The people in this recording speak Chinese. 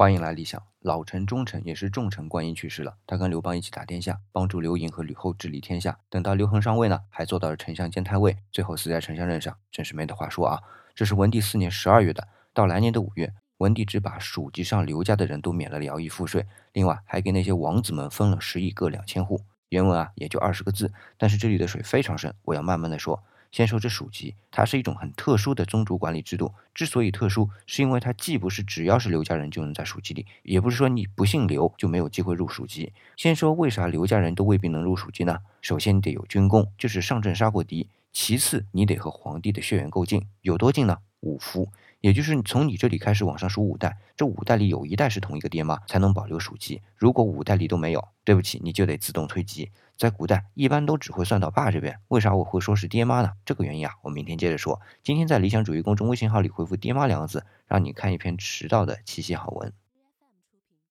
欢迎来理想。老臣忠臣也是重臣观音去世了，他跟刘邦一起打天下，帮助刘盈和吕后治理天下。等到刘恒上位呢，还做到了丞相兼太尉，最后死在丞相任上，真是没得话说啊。这是文帝四年十二月的，到来年的五月，文帝只把属籍上刘家的人都免了徭役赋税，另外还给那些王子们分了十亿各两千户。原文啊也就二十个字，但是这里的水非常深，我要慢慢的说。先说这属籍，它是一种很特殊的宗族管理制度。之所以特殊，是因为它既不是只要是刘家人就能在属籍里，也不是说你不姓刘就没有机会入属籍。先说为啥刘家人都未必能入属籍呢？首先你得有军功，就是上阵杀过敌；其次你得和皇帝的血缘够近，有多近呢？五夫。也就是从你这里开始往上数五代，这五代里有一代是同一个爹妈，才能保留属籍。如果五代里都没有，对不起，你就得自动退籍。在古代，一般都只会算到爸这边。为啥我会说是爹妈呢？这个原因啊，我明天接着说。今天在理想主义公众微信号里回复“爹妈”两个字，让你看一篇迟到的七夕好文。